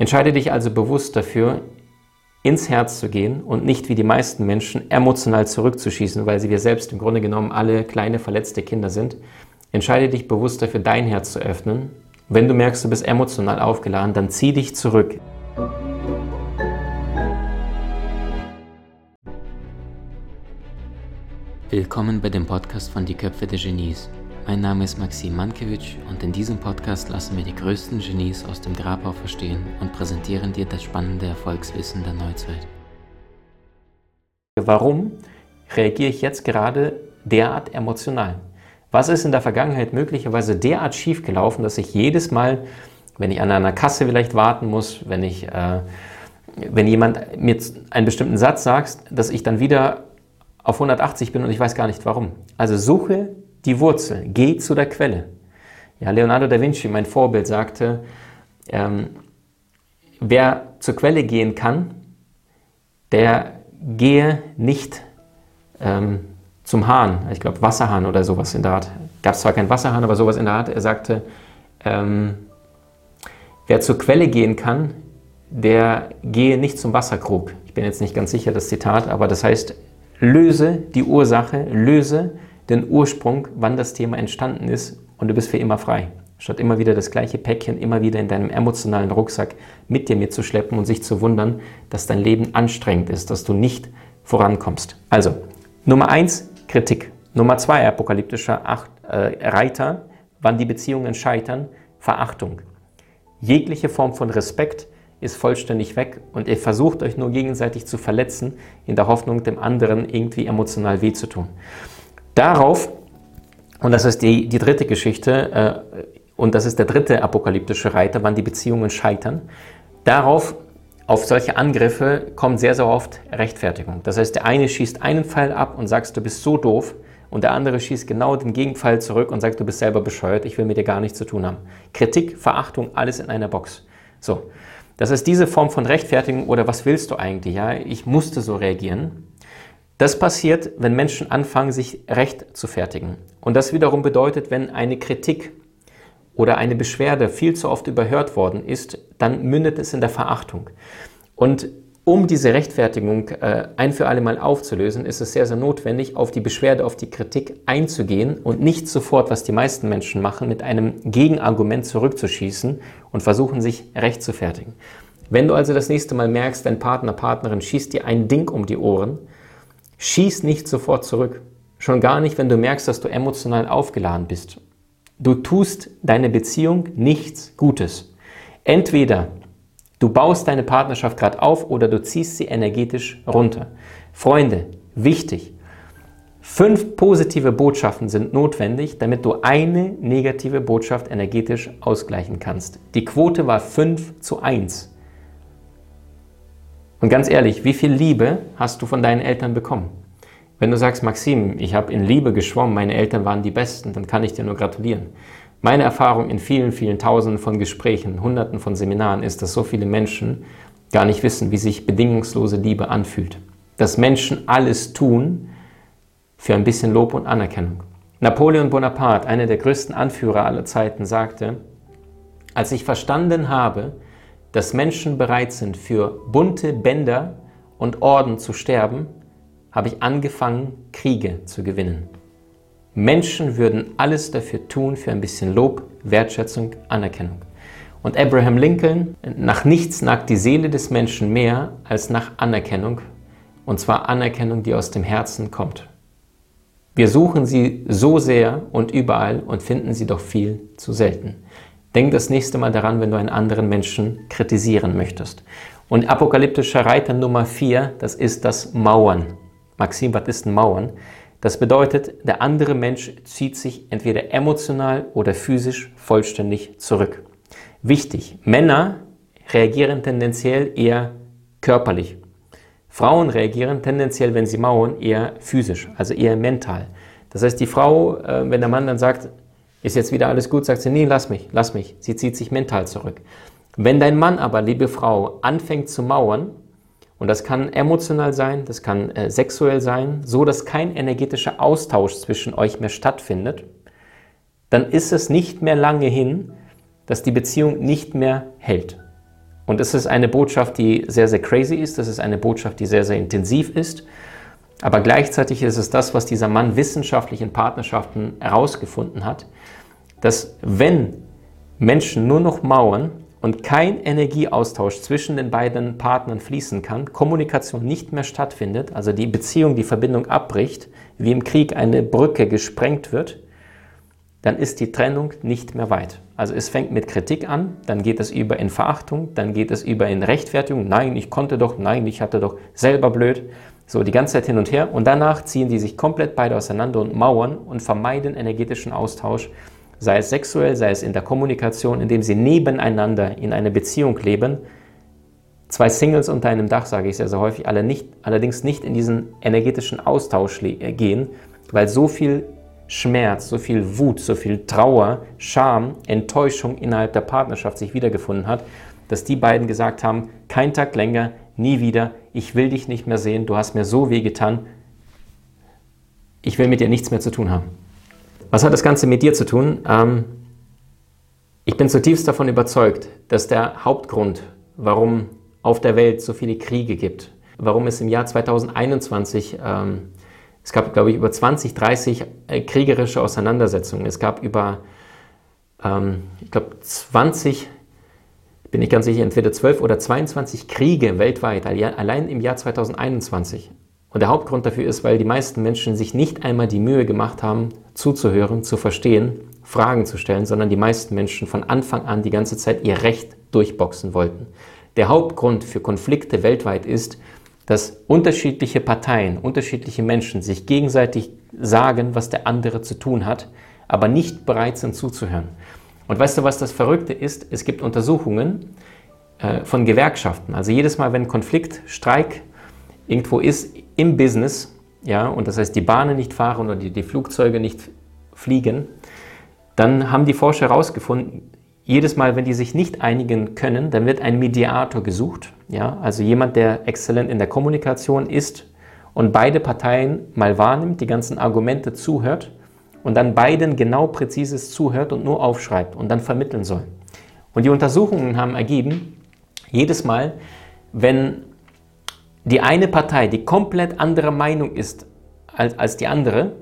Entscheide dich also bewusst dafür, ins Herz zu gehen und nicht wie die meisten Menschen emotional zurückzuschießen, weil sie wir selbst im Grunde genommen alle kleine verletzte Kinder sind. Entscheide dich bewusst dafür, dein Herz zu öffnen. Wenn du merkst, du bist emotional aufgeladen, dann zieh dich zurück. Willkommen bei dem Podcast von Die Köpfe der Genies. Mein Name ist Maxim Mankewitsch und in diesem Podcast lassen wir die größten Genies aus dem Grabau verstehen und präsentieren dir das spannende Erfolgswissen der Neuzeit. Warum reagiere ich jetzt gerade derart emotional? Was ist in der Vergangenheit möglicherweise derart schiefgelaufen, dass ich jedes Mal, wenn ich an einer Kasse vielleicht warten muss, wenn ich, äh, wenn jemand mir einen bestimmten Satz sagt, dass ich dann wieder auf 180 bin und ich weiß gar nicht warum. Also suche die Wurzel, geh zu der Quelle. Ja, Leonardo da Vinci, mein Vorbild, sagte, ähm, wer zur Quelle gehen kann, der gehe nicht ähm, zum Hahn. Ich glaube, Wasserhahn oder sowas in der Art. Gab es zwar keinen Wasserhahn, aber sowas in der Art. Er sagte, ähm, wer zur Quelle gehen kann, der gehe nicht zum Wasserkrug. Ich bin jetzt nicht ganz sicher, das Zitat, aber das heißt, löse die Ursache, löse den Ursprung, wann das Thema entstanden ist und du bist für immer frei. Statt immer wieder das gleiche Päckchen immer wieder in deinem emotionalen Rucksack mit dir mitzuschleppen und sich zu wundern, dass dein Leben anstrengend ist, dass du nicht vorankommst. Also, Nummer eins Kritik. Nummer zwei apokalyptischer Acht, äh, Reiter, wann die Beziehungen scheitern, Verachtung. Jegliche Form von Respekt ist vollständig weg und ihr versucht euch nur gegenseitig zu verletzen, in der Hoffnung, dem anderen irgendwie emotional weh zu tun. Darauf, und das ist die, die dritte Geschichte, äh, und das ist der dritte apokalyptische Reiter, wann die Beziehungen scheitern, darauf, auf solche Angriffe kommt sehr, sehr oft Rechtfertigung. Das heißt, der eine schießt einen Pfeil ab und sagt, du bist so doof, und der andere schießt genau den Gegenpfeil zurück und sagt, du bist selber bescheuert, ich will mit dir gar nichts zu tun haben. Kritik, Verachtung, alles in einer Box. So, das ist diese Form von Rechtfertigung oder was willst du eigentlich? Ja, ich musste so reagieren. Das passiert, wenn Menschen anfangen, sich recht zu fertigen. Und das wiederum bedeutet, wenn eine Kritik oder eine Beschwerde viel zu oft überhört worden ist, dann mündet es in der Verachtung. Und um diese Rechtfertigung äh, ein für alle Mal aufzulösen, ist es sehr, sehr notwendig, auf die Beschwerde, auf die Kritik einzugehen und nicht sofort, was die meisten Menschen machen, mit einem Gegenargument zurückzuschießen und versuchen, sich recht zu fertigen. Wenn du also das nächste Mal merkst, dein Partner, Partnerin schießt dir ein Ding um die Ohren, Schieß nicht sofort zurück. Schon gar nicht, wenn du merkst, dass du emotional aufgeladen bist. Du tust deine Beziehung nichts Gutes. Entweder du baust deine Partnerschaft gerade auf oder du ziehst sie energetisch runter. Freunde, wichtig. Fünf positive Botschaften sind notwendig, damit du eine negative Botschaft energetisch ausgleichen kannst. Die Quote war 5 zu 1. Und ganz ehrlich, wie viel Liebe hast du von deinen Eltern bekommen? Wenn du sagst, Maxim, ich habe in Liebe geschwommen, meine Eltern waren die Besten, dann kann ich dir nur gratulieren. Meine Erfahrung in vielen, vielen Tausenden von Gesprächen, Hunderten von Seminaren ist, dass so viele Menschen gar nicht wissen, wie sich bedingungslose Liebe anfühlt. Dass Menschen alles tun für ein bisschen Lob und Anerkennung. Napoleon Bonaparte, einer der größten Anführer aller Zeiten, sagte, als ich verstanden habe, dass Menschen bereit sind, für bunte Bänder und Orden zu sterben, habe ich angefangen, Kriege zu gewinnen. Menschen würden alles dafür tun, für ein bisschen Lob, Wertschätzung, Anerkennung. Und Abraham Lincoln, nach nichts nagt die Seele des Menschen mehr als nach Anerkennung, und zwar Anerkennung, die aus dem Herzen kommt. Wir suchen sie so sehr und überall und finden sie doch viel zu selten. Denk das nächste Mal daran, wenn du einen anderen Menschen kritisieren möchtest. Und apokalyptischer Reiter Nummer 4, das ist das Mauern. Maxim, was ist ein Mauern? Das bedeutet, der andere Mensch zieht sich entweder emotional oder physisch vollständig zurück. Wichtig, Männer reagieren tendenziell eher körperlich. Frauen reagieren tendenziell, wenn sie mauern, eher physisch, also eher mental. Das heißt, die Frau, äh, wenn der Mann dann sagt, ist jetzt wieder alles gut? Sagt sie, nee, lass mich, lass mich. Sie zieht sich mental zurück. Wenn dein Mann aber, liebe Frau, anfängt zu mauern, und das kann emotional sein, das kann äh, sexuell sein, so dass kein energetischer Austausch zwischen euch mehr stattfindet, dann ist es nicht mehr lange hin, dass die Beziehung nicht mehr hält. Und es ist eine Botschaft, die sehr, sehr crazy ist. Es ist eine Botschaft, die sehr, sehr intensiv ist. Aber gleichzeitig ist es das, was dieser Mann wissenschaftlich in Partnerschaften herausgefunden hat, dass wenn Menschen nur noch mauern und kein Energieaustausch zwischen den beiden Partnern fließen kann, Kommunikation nicht mehr stattfindet, also die Beziehung, die Verbindung abbricht, wie im Krieg eine Brücke gesprengt wird, dann ist die Trennung nicht mehr weit. Also es fängt mit Kritik an, dann geht es über in Verachtung, dann geht es über in Rechtfertigung, nein, ich konnte doch, nein, ich hatte doch selber blöd. So die ganze Zeit hin und her und danach ziehen die sich komplett beide auseinander und mauern und vermeiden energetischen Austausch, sei es sexuell, sei es in der Kommunikation, indem sie nebeneinander in einer Beziehung leben. Zwei Singles unter einem Dach, sage ich sehr, sehr häufig, alle nicht, allerdings nicht in diesen energetischen Austausch äh, gehen, weil so viel Schmerz, so viel Wut, so viel Trauer, Scham, Enttäuschung innerhalb der Partnerschaft sich wiedergefunden hat, dass die beiden gesagt haben, kein Tag länger, nie wieder, ich will dich nicht mehr sehen, du hast mir so weh getan, ich will mit dir nichts mehr zu tun haben. Was hat das Ganze mit dir zu tun? Ähm, ich bin zutiefst davon überzeugt, dass der Hauptgrund, warum auf der Welt so viele Kriege gibt, warum es im Jahr 2021 ähm, es gab, glaube ich, über 20, 30 äh, kriegerische Auseinandersetzungen. Es gab über, ähm, ich glaube, 20, bin ich ganz sicher, entweder 12 oder 22 Kriege weltweit, allein im Jahr 2021. Und der Hauptgrund dafür ist, weil die meisten Menschen sich nicht einmal die Mühe gemacht haben, zuzuhören, zu verstehen, Fragen zu stellen, sondern die meisten Menschen von Anfang an die ganze Zeit ihr Recht durchboxen wollten. Der Hauptgrund für Konflikte weltweit ist, dass unterschiedliche Parteien, unterschiedliche Menschen sich gegenseitig sagen, was der andere zu tun hat, aber nicht bereit sind zuzuhören. Und weißt du, was das Verrückte ist? Es gibt Untersuchungen äh, von Gewerkschaften. Also jedes Mal, wenn Konflikt, Streik irgendwo ist im Business, ja, und das heißt, die Bahnen nicht fahren oder die, die Flugzeuge nicht fliegen, dann haben die Forscher herausgefunden, jedes Mal, wenn die sich nicht einigen können, dann wird ein Mediator gesucht. Ja? Also jemand, der exzellent in der Kommunikation ist und beide Parteien mal wahrnimmt, die ganzen Argumente zuhört und dann beiden genau präzises zuhört und nur aufschreibt und dann vermitteln soll. Und die Untersuchungen haben ergeben, jedes Mal, wenn die eine Partei die komplett andere Meinung ist als, als die andere,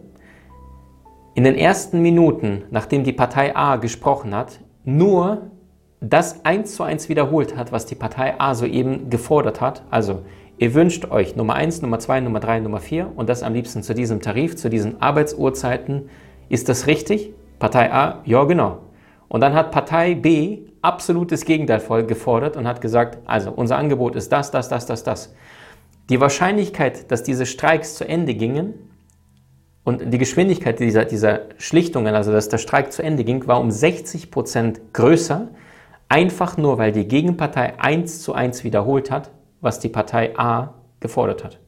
in den ersten Minuten, nachdem die Partei A gesprochen hat, nur das eins zu eins wiederholt hat, was die Partei A soeben gefordert hat. Also ihr wünscht euch Nummer 1, Nummer 2, Nummer 3, Nummer 4 und das am liebsten zu diesem Tarif, zu diesen Arbeitsuhrzeiten. Ist das richtig? Partei A, ja genau. Und dann hat Partei B absolutes Gegenteil gefordert und hat gesagt, also unser Angebot ist das, das, das, das, das. Die Wahrscheinlichkeit, dass diese Streiks zu Ende gingen, und die Geschwindigkeit dieser, dieser Schlichtungen, also dass der Streik zu Ende ging, war um 60 Prozent größer, einfach nur weil die Gegenpartei eins zu eins wiederholt hat, was die Partei A gefordert hat.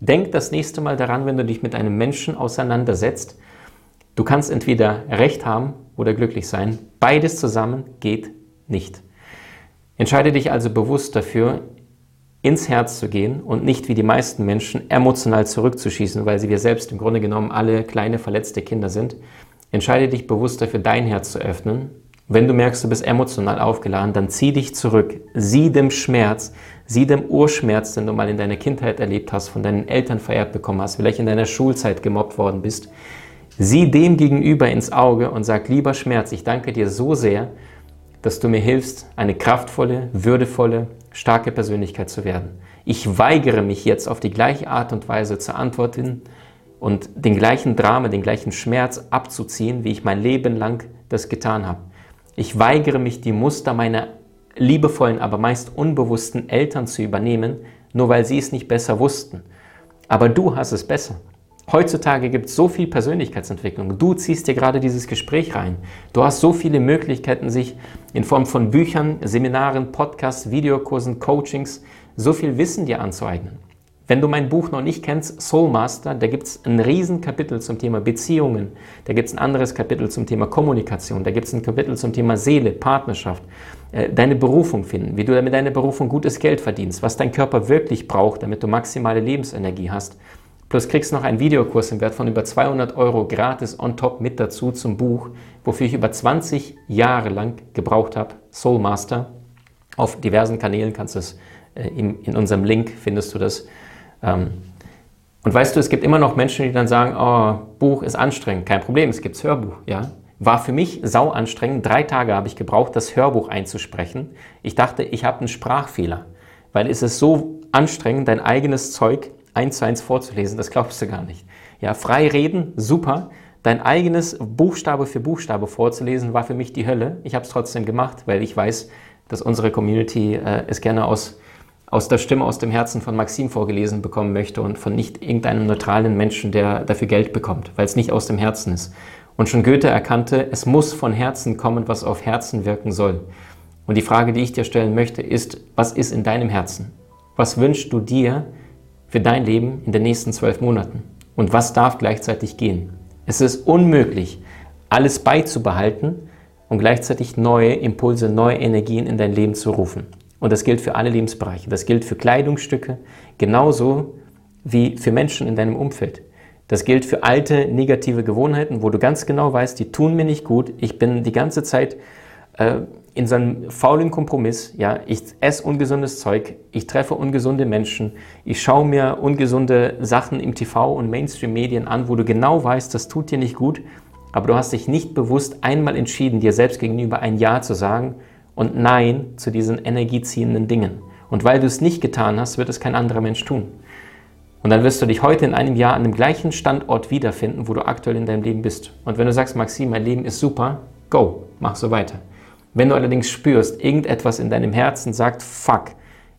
Denk das nächste Mal daran, wenn du dich mit einem Menschen auseinandersetzt. Du kannst entweder Recht haben oder glücklich sein. Beides zusammen geht nicht. Entscheide dich also bewusst dafür, ins Herz zu gehen und nicht wie die meisten Menschen emotional zurückzuschießen, weil sie wir selbst im Grunde genommen alle kleine verletzte Kinder sind. Entscheide dich bewusst dafür, dein Herz zu öffnen. Wenn du merkst, du bist emotional aufgeladen, dann zieh dich zurück. Sieh dem Schmerz, sieh dem Urschmerz, den du mal in deiner Kindheit erlebt hast, von deinen Eltern vererbt bekommen hast, vielleicht in deiner Schulzeit gemobbt worden bist. Sieh dem gegenüber ins Auge und sag, lieber Schmerz, ich danke dir so sehr, dass du mir hilfst, eine kraftvolle, würdevolle, starke Persönlichkeit zu werden. Ich weigere mich jetzt auf die gleiche Art und Weise zu antworten und den gleichen Drama, den gleichen Schmerz abzuziehen, wie ich mein Leben lang das getan habe. Ich weigere mich, die Muster meiner liebevollen, aber meist unbewussten Eltern zu übernehmen, nur weil sie es nicht besser wussten. Aber du hast es besser. Heutzutage gibt es so viel Persönlichkeitsentwicklung. Du ziehst dir gerade dieses Gespräch rein. Du hast so viele Möglichkeiten, sich in Form von Büchern, Seminaren, Podcasts, Videokursen, Coachings, so viel Wissen dir anzueignen. Wenn du mein Buch noch nicht kennst, Soul Master, da gibt es ein Riesenkapitel zum Thema Beziehungen, da gibt es ein anderes Kapitel zum Thema Kommunikation, da gibt es ein Kapitel zum Thema Seele, Partnerschaft, äh, deine Berufung finden, wie du mit deiner Berufung gutes Geld verdienst, was dein Körper wirklich braucht, damit du maximale Lebensenergie hast Plus kriegst noch einen Videokurs im Wert von über 200 Euro gratis on top mit dazu zum Buch, wofür ich über 20 Jahre lang gebraucht habe, Soul Master. Auf diversen Kanälen kannst du es, äh, in, in, unserem Link findest du das. Ähm, und weißt du, es gibt immer noch Menschen, die dann sagen, oh, Buch ist anstrengend. Kein Problem, es gibt Hörbuch, ja. War für mich sau anstrengend. Drei Tage habe ich gebraucht, das Hörbuch einzusprechen. Ich dachte, ich habe einen Sprachfehler, weil es ist so anstrengend, dein eigenes Zeug eins zu eins vorzulesen. Das glaubst du gar nicht. Ja, frei reden, super. Dein eigenes Buchstabe für Buchstabe vorzulesen, war für mich die Hölle. Ich habe es trotzdem gemacht, weil ich weiß, dass unsere Community äh, es gerne aus, aus der Stimme, aus dem Herzen von Maxim vorgelesen bekommen möchte und von nicht irgendeinem neutralen Menschen, der dafür Geld bekommt, weil es nicht aus dem Herzen ist. Und schon Goethe erkannte, es muss von Herzen kommen, was auf Herzen wirken soll. Und die Frage, die ich dir stellen möchte, ist, was ist in deinem Herzen? Was wünschst du dir für dein Leben in den nächsten zwölf Monaten? Und was darf gleichzeitig gehen? Es ist unmöglich, alles beizubehalten und gleichzeitig neue Impulse, neue Energien in dein Leben zu rufen. Und das gilt für alle Lebensbereiche. Das gilt für Kleidungsstücke genauso wie für Menschen in deinem Umfeld. Das gilt für alte negative Gewohnheiten, wo du ganz genau weißt, die tun mir nicht gut. Ich bin die ganze Zeit äh, in so einem faulen Kompromiss. Ja, ich esse ungesundes Zeug, ich treffe ungesunde Menschen, ich schaue mir ungesunde Sachen im TV und Mainstream-Medien an, wo du genau weißt, das tut dir nicht gut, aber du hast dich nicht bewusst einmal entschieden, dir selbst gegenüber ein Ja zu sagen und Nein zu diesen energieziehenden Dingen. Und weil du es nicht getan hast, wird es kein anderer Mensch tun. Und dann wirst du dich heute in einem Jahr an dem gleichen Standort wiederfinden, wo du aktuell in deinem Leben bist. Und wenn du sagst, Maxim, mein Leben ist super, go, mach so weiter. Wenn du allerdings spürst, irgendetwas in deinem Herzen sagt, fuck,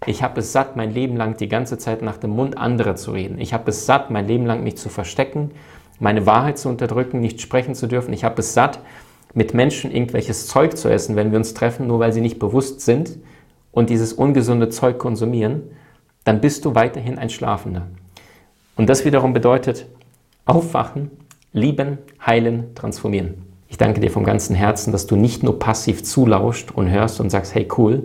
ich habe es satt, mein Leben lang die ganze Zeit nach dem Mund anderer zu reden. Ich habe es satt, mein Leben lang mich zu verstecken, meine Wahrheit zu unterdrücken, nicht sprechen zu dürfen. Ich habe es satt, mit Menschen irgendwelches Zeug zu essen, wenn wir uns treffen, nur weil sie nicht bewusst sind und dieses ungesunde Zeug konsumieren, dann bist du weiterhin ein Schlafender. Und das wiederum bedeutet aufwachen, lieben, heilen, transformieren. Ich danke dir vom ganzen Herzen, dass du nicht nur passiv zulauscht und hörst und sagst, hey cool,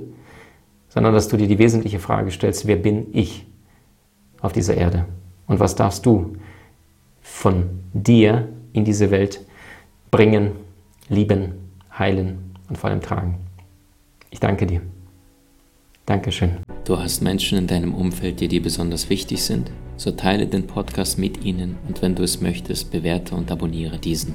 sondern dass du dir die wesentliche Frage stellst, wer bin ich auf dieser Erde? Und was darfst du von dir in diese Welt bringen, lieben, heilen und vor allem tragen? Ich danke dir. Dankeschön. Du hast Menschen in deinem Umfeld, die dir besonders wichtig sind? So teile den Podcast mit ihnen und wenn du es möchtest, bewerte und abonniere diesen.